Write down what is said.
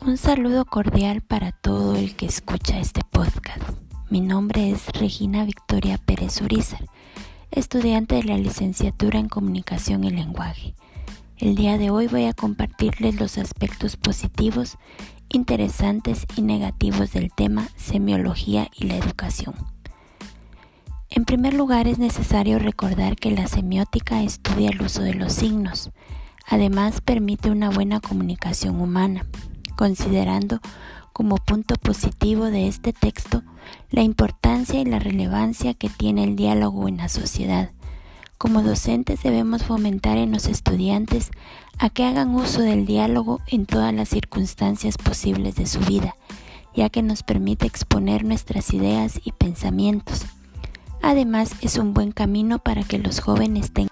Un saludo cordial para todo el que escucha este podcast. Mi nombre es Regina Victoria Pérez Urizar, estudiante de la licenciatura en Comunicación y Lenguaje. El día de hoy voy a compartirles los aspectos positivos, interesantes y negativos del tema semiología y la educación. En primer lugar es necesario recordar que la semiótica estudia el uso de los signos. Además permite una buena comunicación humana considerando como punto positivo de este texto la importancia y la relevancia que tiene el diálogo en la sociedad. Como docentes debemos fomentar en los estudiantes a que hagan uso del diálogo en todas las circunstancias posibles de su vida, ya que nos permite exponer nuestras ideas y pensamientos. Además, es un buen camino para que los jóvenes tengan